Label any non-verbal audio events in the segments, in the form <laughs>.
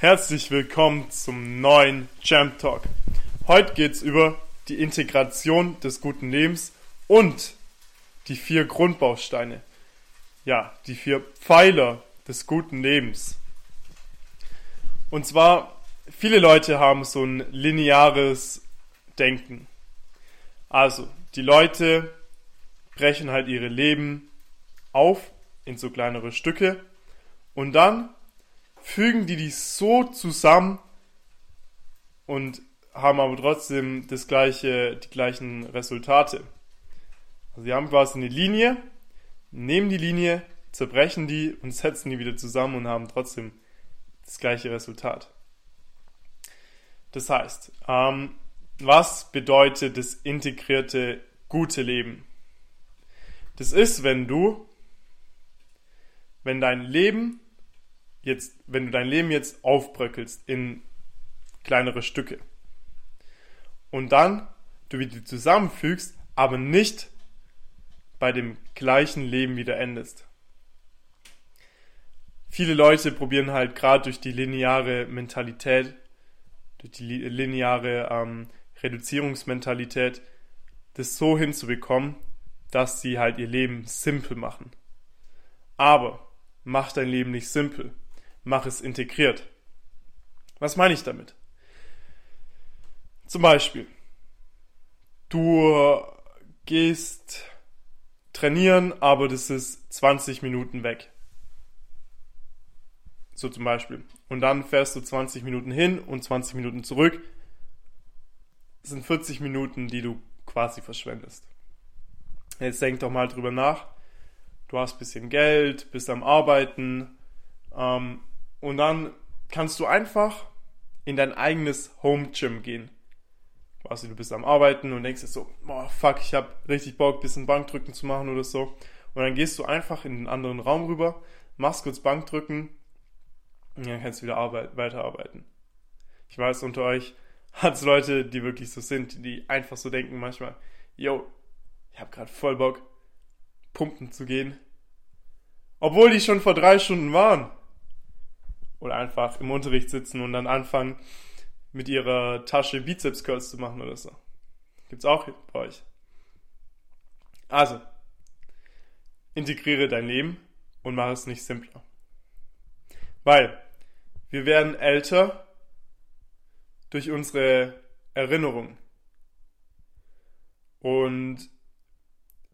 Herzlich willkommen zum neuen Jam Talk. Heute geht's über die Integration des guten Lebens und die vier Grundbausteine. Ja, die vier Pfeiler des guten Lebens. Und zwar, viele Leute haben so ein lineares Denken. Also, die Leute brechen halt ihre Leben auf in so kleinere Stücke und dann fügen die die so zusammen und haben aber trotzdem das gleiche, die gleichen Resultate. Also sie haben quasi eine Linie, nehmen die Linie, zerbrechen die und setzen die wieder zusammen und haben trotzdem das gleiche Resultat. Das heißt, ähm, was bedeutet das integrierte gute Leben? Das ist, wenn du, wenn dein Leben jetzt, wenn du dein Leben jetzt aufbröckelst in kleinere Stücke und dann du wieder zusammenfügst, aber nicht bei dem gleichen Leben wieder endest. Viele Leute probieren halt gerade durch die lineare Mentalität, durch die lineare ähm, Reduzierungsmentalität, das so hinzubekommen, dass sie halt ihr Leben simpel machen. Aber mach dein Leben nicht simpel, mach es integriert. Was meine ich damit? Zum Beispiel, du gehst trainieren, aber das ist 20 Minuten weg. So zum Beispiel. Und dann fährst du 20 Minuten hin und 20 Minuten zurück. Das sind 40 Minuten, die du quasi verschwendest. Jetzt denk doch mal drüber nach. Du hast ein bisschen Geld, bist am Arbeiten ähm, und dann kannst du einfach in dein eigenes Home Gym gehen. Also du bist am Arbeiten und denkst dir so, boah, fuck, ich hab richtig Bock, ein bisschen Bankdrücken zu machen oder so. Und dann gehst du einfach in den anderen Raum rüber, machst kurz Bankdrücken und dann kannst du wieder arbeit weiterarbeiten. Ich weiß, unter euch <laughs> hat es Leute, die wirklich so sind, die einfach so denken manchmal, yo, ich habe gerade voll Bock, pumpen zu gehen. Obwohl die schon vor drei Stunden waren. Oder einfach im Unterricht sitzen und dann anfangen, mit ihrer Tasche Bizeps Curls zu machen oder so. Gibt's auch bei euch. Also, integriere dein Leben und mach es nicht simpler. Weil wir werden älter durch unsere Erinnerungen. Und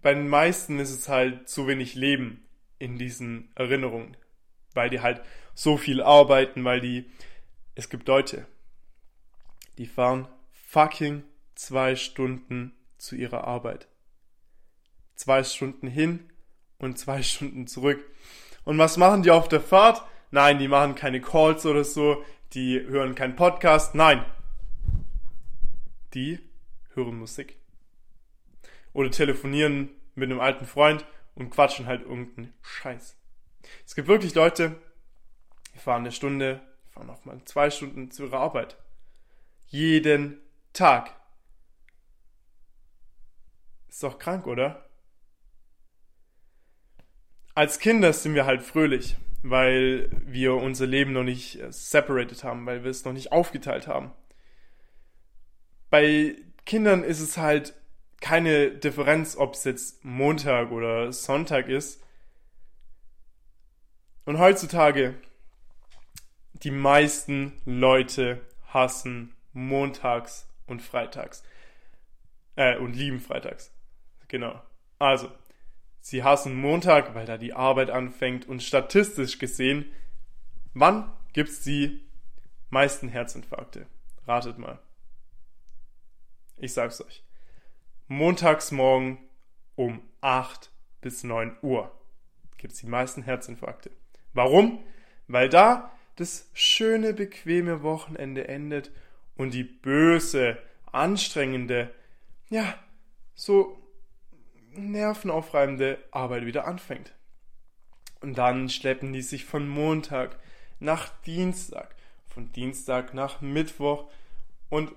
bei den meisten ist es halt zu wenig Leben in diesen Erinnerungen, weil die halt so viel arbeiten, weil die, es gibt Leute, die fahren fucking zwei Stunden zu ihrer Arbeit. Zwei Stunden hin und zwei <laughs> Stunden zurück. Und was machen die auf der Fahrt? Nein, die machen keine Calls oder so, die hören keinen Podcast, nein. Die hören Musik. Oder telefonieren mit einem alten Freund und quatschen halt irgendeinen Scheiß. Es gibt wirklich Leute, die fahren eine Stunde, die fahren mal zwei Stunden zu ihrer Arbeit. Jeden Tag. Ist doch krank, oder? Als Kinder sind wir halt fröhlich, weil wir unser Leben noch nicht äh, separated haben, weil wir es noch nicht aufgeteilt haben. Bei Kindern ist es halt keine Differenz, ob es jetzt Montag oder Sonntag ist. Und heutzutage, die meisten Leute hassen montags und freitags. Äh, und lieben freitags. Genau. Also, sie hassen Montag, weil da die Arbeit anfängt und statistisch gesehen, wann gibt's die meisten Herzinfarkte? Ratet mal. Ich sag's euch. Montagsmorgen um 8 bis 9 Uhr gibt's die meisten Herzinfarkte. Warum? Weil da das schöne, bequeme Wochenende endet und die böse, anstrengende, ja, so nervenaufreibende Arbeit wieder anfängt. Und dann schleppen die sich von Montag nach Dienstag, von Dienstag nach Mittwoch und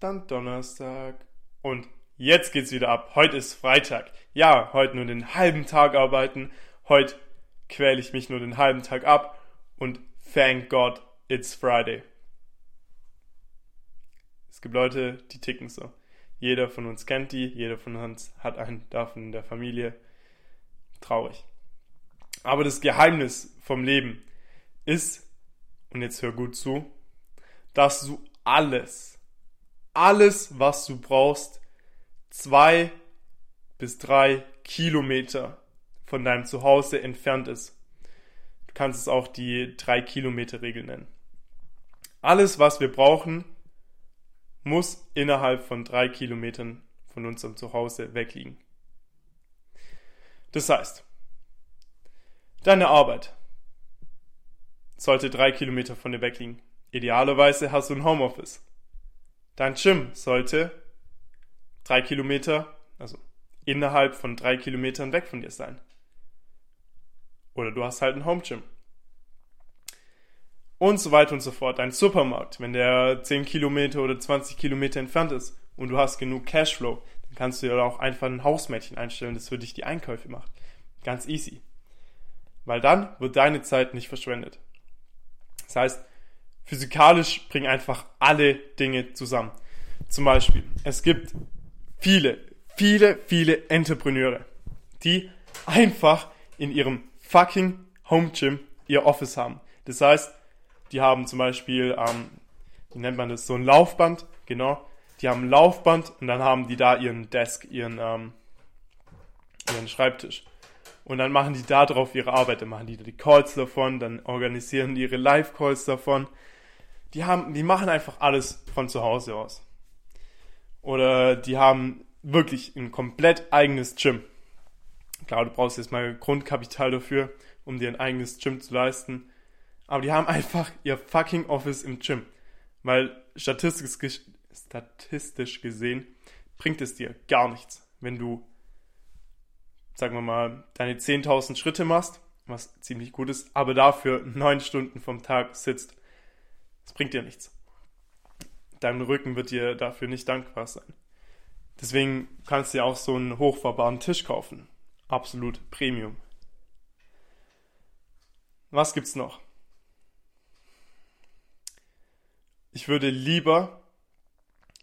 dann Donnerstag und jetzt geht's wieder ab. Heute ist Freitag. Ja, heute nur den halben Tag arbeiten. Heute quäle ich mich nur den halben Tag ab und thank God it's Friday. Es gibt Leute, die ticken so. Jeder von uns kennt die, jeder von uns hat einen davon in der Familie. Traurig. Aber das Geheimnis vom Leben ist, und jetzt hör gut zu, dass du alles, alles, was du brauchst, zwei bis drei Kilometer von deinem Zuhause entfernt ist. Du kannst es auch die drei Kilometer Regel nennen. Alles, was wir brauchen, muss innerhalb von drei Kilometern von unserem Zuhause wegliegen. Das heißt, deine Arbeit sollte drei Kilometer von dir wegliegen. Idealerweise hast du ein Homeoffice. Dein Gym sollte drei Kilometer, also innerhalb von drei Kilometern weg von dir sein. Oder du hast halt ein Home Gym und so weiter und so fort. Ein Supermarkt, wenn der 10 Kilometer oder 20 Kilometer entfernt ist und du hast genug Cashflow, dann kannst du ja auch einfach ein Hausmädchen einstellen, das für dich die Einkäufe macht. Ganz easy. Weil dann wird deine Zeit nicht verschwendet. Das heißt, physikalisch bringen einfach alle Dinge zusammen. Zum Beispiel, es gibt viele, viele, viele Entrepreneure, die einfach in ihrem fucking Home Gym ihr Office haben. Das heißt, die haben zum Beispiel, ähm, wie nennt man das, so ein Laufband, genau. Die haben ein Laufband und dann haben die da ihren Desk, ihren, ähm, ihren Schreibtisch. Und dann machen die da drauf ihre Arbeit, dann machen die die Calls davon, dann organisieren die ihre Live-Calls davon. Die haben, die machen einfach alles von zu Hause aus. Oder die haben wirklich ein komplett eigenes Gym. Klar, du brauchst jetzt mal Grundkapital dafür, um dir ein eigenes Gym zu leisten aber die haben einfach ihr fucking Office im Gym. Weil statistisch, gesehen bringt es dir gar nichts, wenn du, sagen wir mal, deine 10.000 Schritte machst, was ziemlich gut ist, aber dafür neun Stunden vom Tag sitzt. Das bringt dir nichts. Dein Rücken wird dir dafür nicht dankbar sein. Deswegen kannst du dir auch so einen hochfahrbaren Tisch kaufen. Absolut Premium. Was gibt's noch? Ich würde lieber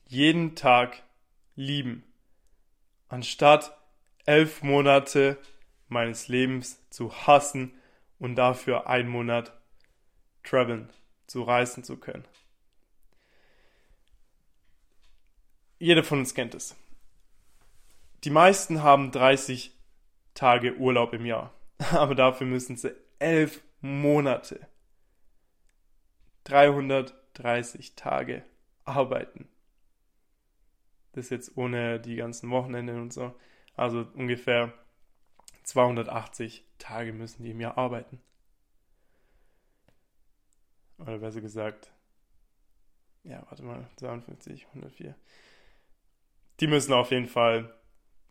jeden Tag lieben, anstatt elf Monate meines Lebens zu hassen und dafür einen Monat traveln, zu reisen zu können. Jeder von uns kennt es. Die meisten haben 30 Tage Urlaub im Jahr, <laughs> aber dafür müssen sie elf Monate 300 30 Tage arbeiten. Das jetzt ohne die ganzen Wochenende und so. Also ungefähr 280 Tage müssen die im Jahr arbeiten. Oder besser gesagt, ja, warte mal, 52, 104. Die müssen auf jeden Fall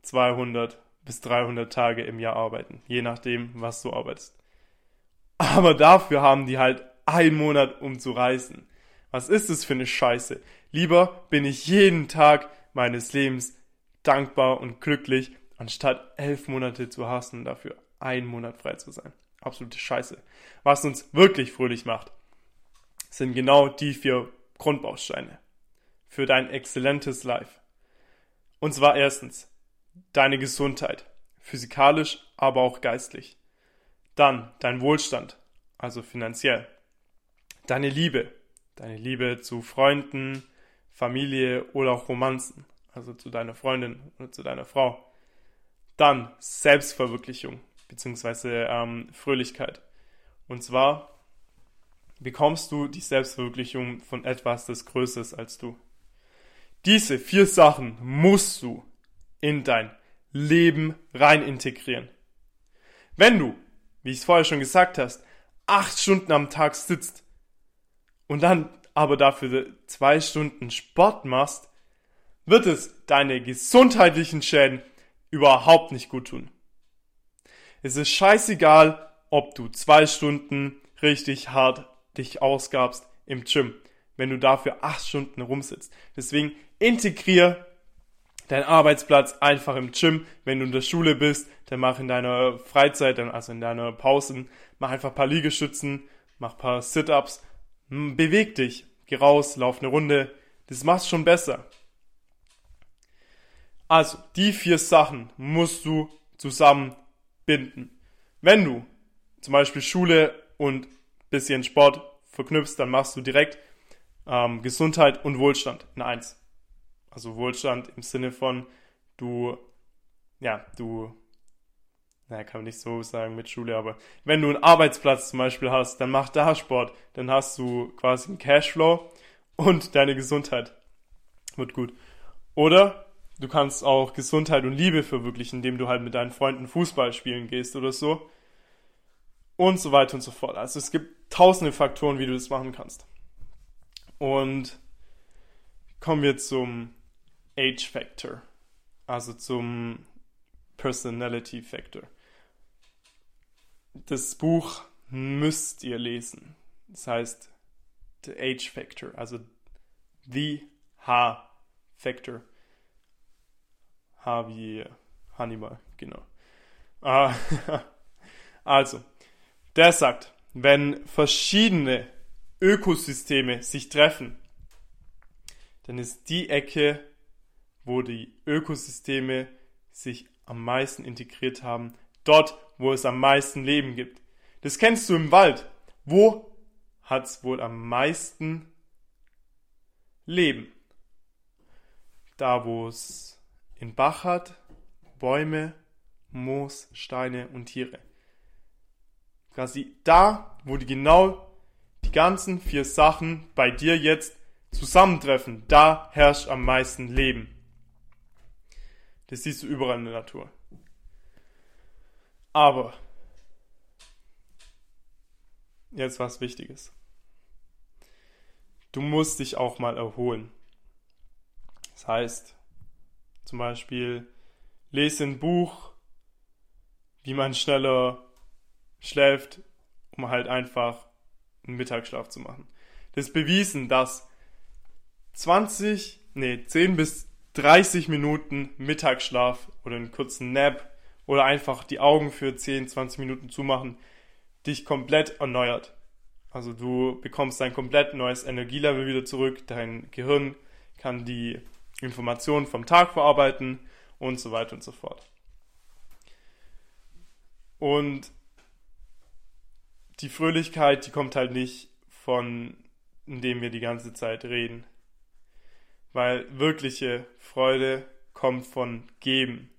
200 bis 300 Tage im Jahr arbeiten, je nachdem, was du arbeitest. Aber dafür haben die halt einen Monat, um zu reisen. Was ist es für eine Scheiße? Lieber bin ich jeden Tag meines Lebens dankbar und glücklich, anstatt elf Monate zu hassen und dafür einen Monat frei zu sein. Absolute Scheiße. Was uns wirklich fröhlich macht, sind genau die vier Grundbausteine für dein exzellentes Life. Und zwar erstens deine Gesundheit, physikalisch, aber auch geistlich. Dann dein Wohlstand, also finanziell. Deine Liebe, deine Liebe zu Freunden, Familie oder auch Romanzen, also zu deiner Freundin oder zu deiner Frau. Dann Selbstverwirklichung bzw. Ähm, Fröhlichkeit. Und zwar bekommst du die Selbstverwirklichung von etwas, das größer ist als du. Diese vier Sachen musst du in dein Leben rein integrieren. Wenn du, wie ich es vorher schon gesagt hast, acht Stunden am Tag sitzt und dann aber dafür zwei Stunden Sport machst, wird es deine gesundheitlichen Schäden überhaupt nicht gut tun. Es ist scheißegal, ob du zwei Stunden richtig hart dich ausgabst im Gym, wenn du dafür acht Stunden rumsitzt. Deswegen integrier deinen Arbeitsplatz einfach im Gym. Wenn du in der Schule bist, dann mach in deiner Freizeit, also in deiner Pausen, mach einfach ein paar Liegestützen, mach ein paar Sit-Ups Hm, beweg dich, geh raus, lauf eine Runde, das machst schon besser. Also, die vier Sachen musst du zusammenbinden. Wenn du zum Beispiel Schule und bisschen Sport verknüpfst, dann machst du direkt ähm, Gesundheit und Wohlstand in eins. Also Wohlstand im Sinne von du, ja, du, naja, kann man nicht so sagen mit Schule, aber wenn du einen Arbeitsplatz zum Beispiel hast, dann mach da Sport, dann hast du quasi einen Cashflow und deine Gesundheit wird gut. Oder du kannst auch Gesundheit und Liebe verwirklichen, indem du halt mit deinen Freunden Fußball spielen gehst oder so. Und so weiter und so fort. Also es gibt tausende Faktoren, wie du das machen kannst. Und kommen wir zum Age Factor, also zum Personality Factor. Das Buch müsst ihr lesen. Das heißt The Age Factor, also The H Factor. H wie Hannibal, genau. Ah, <laughs> also, der sagt, wenn verschiedene Ökosysteme sich treffen, dann ist die Ecke, wo die Ökosysteme sich am meisten integriert haben, dort, wo es am meisten Leben gibt. Das kennst du im Wald. Wo hat es wohl am meisten Leben? Da, wo es in Bach hat, Bäume, Moos, Steine und Tiere. Quasi da, wo die genau die ganzen vier Sachen bei dir jetzt zusammentreffen, da herrscht am meisten Leben. Das siehst du überall in der Natur. Aber jetzt was Wichtiges. Du musst dich auch mal erholen. Das heißt, zum Beispiel, lese ein Buch, wie man schneller schläft, um halt einfach einen Mittagsschlaf zu machen. Das ist bewiesen, dass 20, nee, 10 bis 30 Minuten Mittagsschlaf oder einen kurzen Nap oder einfach die Augen für 10, 20 Minuten zumachen, dich komplett erneuert. Also du bekommst ein komplett neues Energielevel wieder zurück, dein Gehirn kann die Informationen vom Tag verarbeiten und so weiter und so fort. Und die Fröhlichkeit, die kommt halt nicht von, indem wir die ganze Zeit reden. Weil wirkliche Freude kommt von Geben.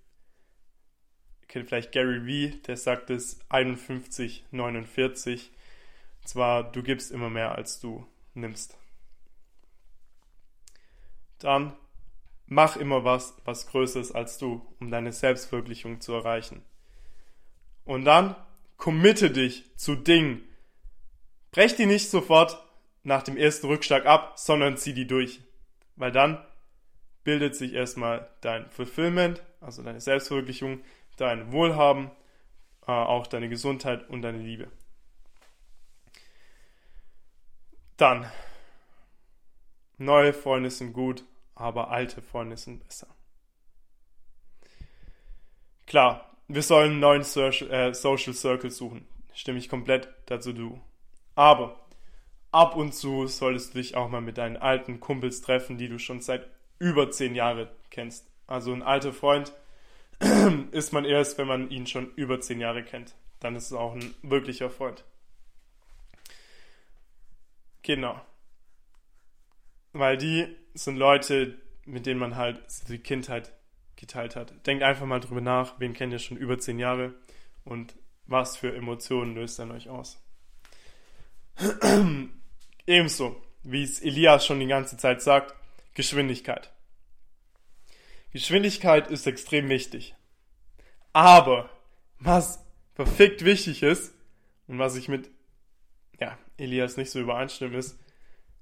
Ihr kennt vielleicht Gary Vee, der sagt es 51, 49. Und zwar, du gibst immer mehr, als du nimmst. Dann mach immer was, was größer ist als du, um deine Selbstverwirklichung zu erreichen. Und dann committe dich zu Dingen. Brech die nicht sofort nach dem ersten Rückschlag ab, sondern zieh die durch. Weil dann bildet sich erstmal dein Fulfillment, also deine Selbstverwirklichung, dein Wohlhaben, äh, auch deine Gesundheit und deine Liebe. Dann, neue Freunde sind gut, aber alte Freunde sind besser. Klar, wir sollen einen neuen Social, äh, Social Circle suchen. Stimme ich komplett dazu du. Aber ab und zu solltest du dich auch mal mit deinen alten Kumpels treffen, die du schon seit über zehn Jahren kennst. Also ein alter Freund <clears throat> ist man erst, wenn man ihn schon über zehn Jahre kennt. Dann ist es auch ein wirklicher Freund. Genau. Weil die sind Leute, mit denen man halt die Kindheit geteilt hat. Denkt einfach mal drüber nach, wen kennt ihr schon über zehn Jahre und was für Emotionen löst er euch aus. <clears throat> Ebenso, wie es Elias schon die ganze Zeit sagt, Geschwindigkeit. Geschwindigkeit ist extrem wichtig. Aber was verfickt wichtig ist und was ich mit ja, Elias nicht so übereinstimme ist,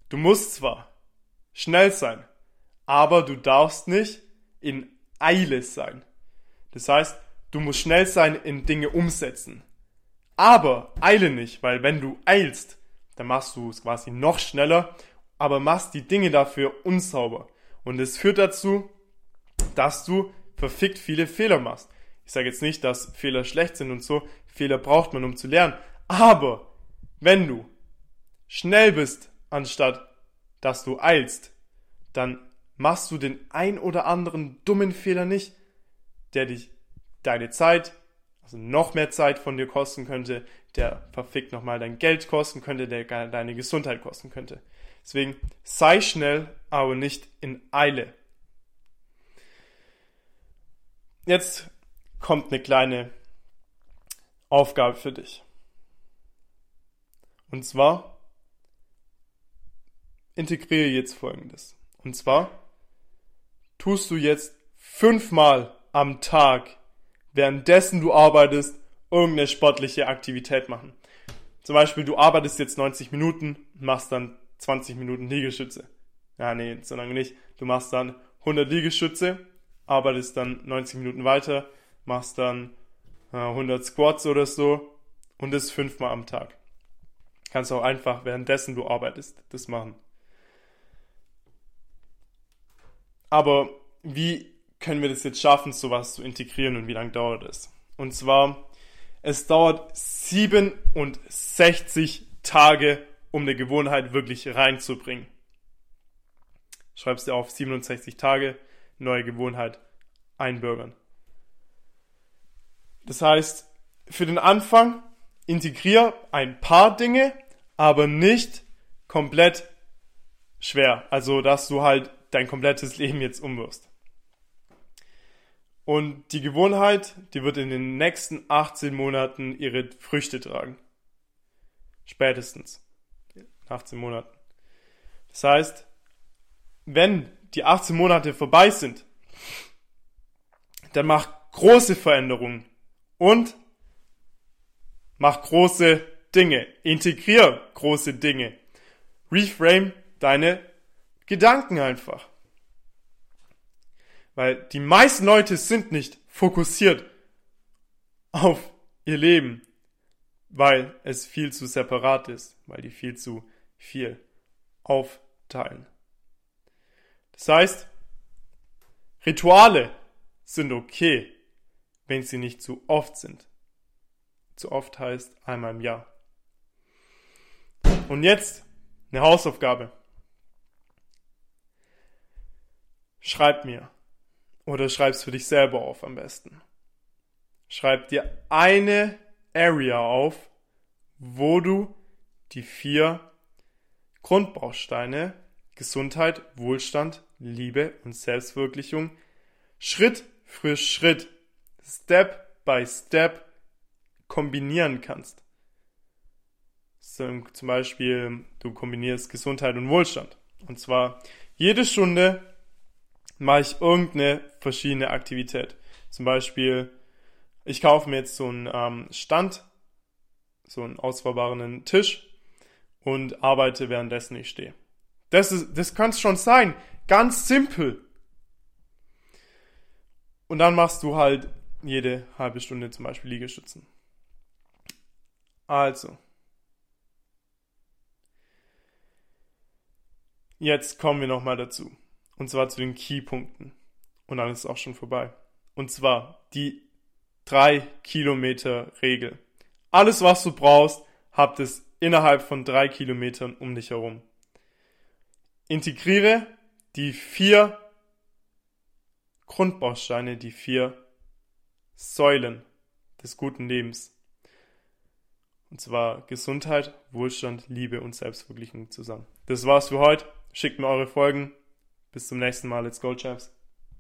du musst zwar schnell sein, aber du darfst nicht in Eile sein. Das heißt, du musst schnell sein in Dinge umsetzen. Aber eile nicht, weil wenn du eilst, dann machst du es quasi noch schneller, aber machst die Dinge dafür unsauber. Und es führt dazu, dass du verfickt viele Fehler machst. Ich sage jetzt nicht, dass Fehler schlecht sind und so. Fehler braucht man, um zu lernen. Aber wenn du schnell bist anstatt dass du eilst, dann machst du den ein oder anderen dummen Fehler nicht, der dich deine Zeit, also noch mehr Zeit von dir kosten könnte, der verfickt nochmal dein Geld kosten könnte, der deine Gesundheit kosten könnte. Deswegen sei schnell, aber nicht in Eile. Jetzt kommt eine kleine Aufgabe für dich. Und zwar integriere jetzt folgendes. Und zwar tust du jetzt fünfmal am Tag, währenddessen du arbeitest, irgendeine sportliche Aktivität machen. Zum Beispiel, du arbeitest jetzt 90 Minuten, machst dann 20 Minuten Liegestütze. Ja, nee, so lange nicht. Du machst dann 100 Liegestütze, arbeitest dann 90 Minuten weiter, machst dann äh, 100 Squats oder so und das fünfmal am Tag. Kannst auch einfach währenddessen du arbeitest das machen. Aber wie können wir das jetzt schaffen, sowas zu integrieren und wie lange dauert es? Und zwar, es dauert 67 Tage, um eine Gewohnheit wirklich reinzubringen. Schreibst du auf 67 Tage, neue Gewohnheit einbürgern. Das heißt, für den Anfang integrier ein paar Dinge, aber nicht komplett schwer. Also, dass du halt dein komplettes Leben jetzt umwirfst. Und die Gewohnheit, die wird in den nächsten 18 Monaten ihre Früchte tragen. Spätestens. In 18 Monaten. Das heißt, wenn die 18 Monate vorbei sind, dann mach große Veränderungen und mach große Dinge. Integrier große Dinge. Reframe deine Gedanken einfach. Weil die meisten Leute sind nicht fokussiert auf ihr Leben, weil es viel zu separat ist, weil die viel zu viel aufteilen. Das heißt, Rituale sind okay, wenn sie nicht zu oft sind. Zu oft heißt einmal im Jahr. Und jetzt eine Hausaufgabe. Schreib mir. Oder schreib's für dich selber auf am besten. Schreib dir eine Area auf, wo du die vier Grundbausteine Gesundheit, Wohlstand, Liebe und Selbstwirklichung Schritt für Schritt, Step by Step kombinieren kannst. Zum Beispiel, du kombinierst Gesundheit und Wohlstand. Und zwar jede Stunde mache ich irgendeine verschiedene Aktivität. Zum Beispiel, ich kaufe mir jetzt so einen ähm, Stand, so einen ausfahrbaren Tisch und arbeite währenddessen ich stehe. Das, das kann es schon sein. Ganz simpel. Und dann machst du halt jede halbe Stunde zum Beispiel Liegestützen. Also. Jetzt kommen wir nochmal dazu. Und zwar zu den Keypunkten. Und dann ist es auch schon vorbei. Und zwar die 3 Kilometer Regel. Alles, was du brauchst, habt es innerhalb von 3 Kilometern um dich herum. Integriere die vier Grundbausteine, die vier Säulen des guten Lebens. Und zwar Gesundheit, Wohlstand, Liebe und Selbstverwirklichung zusammen. Das war's für heute. Schickt mir eure Folgen. Bis zum nächsten Mal. Let's go, Champs.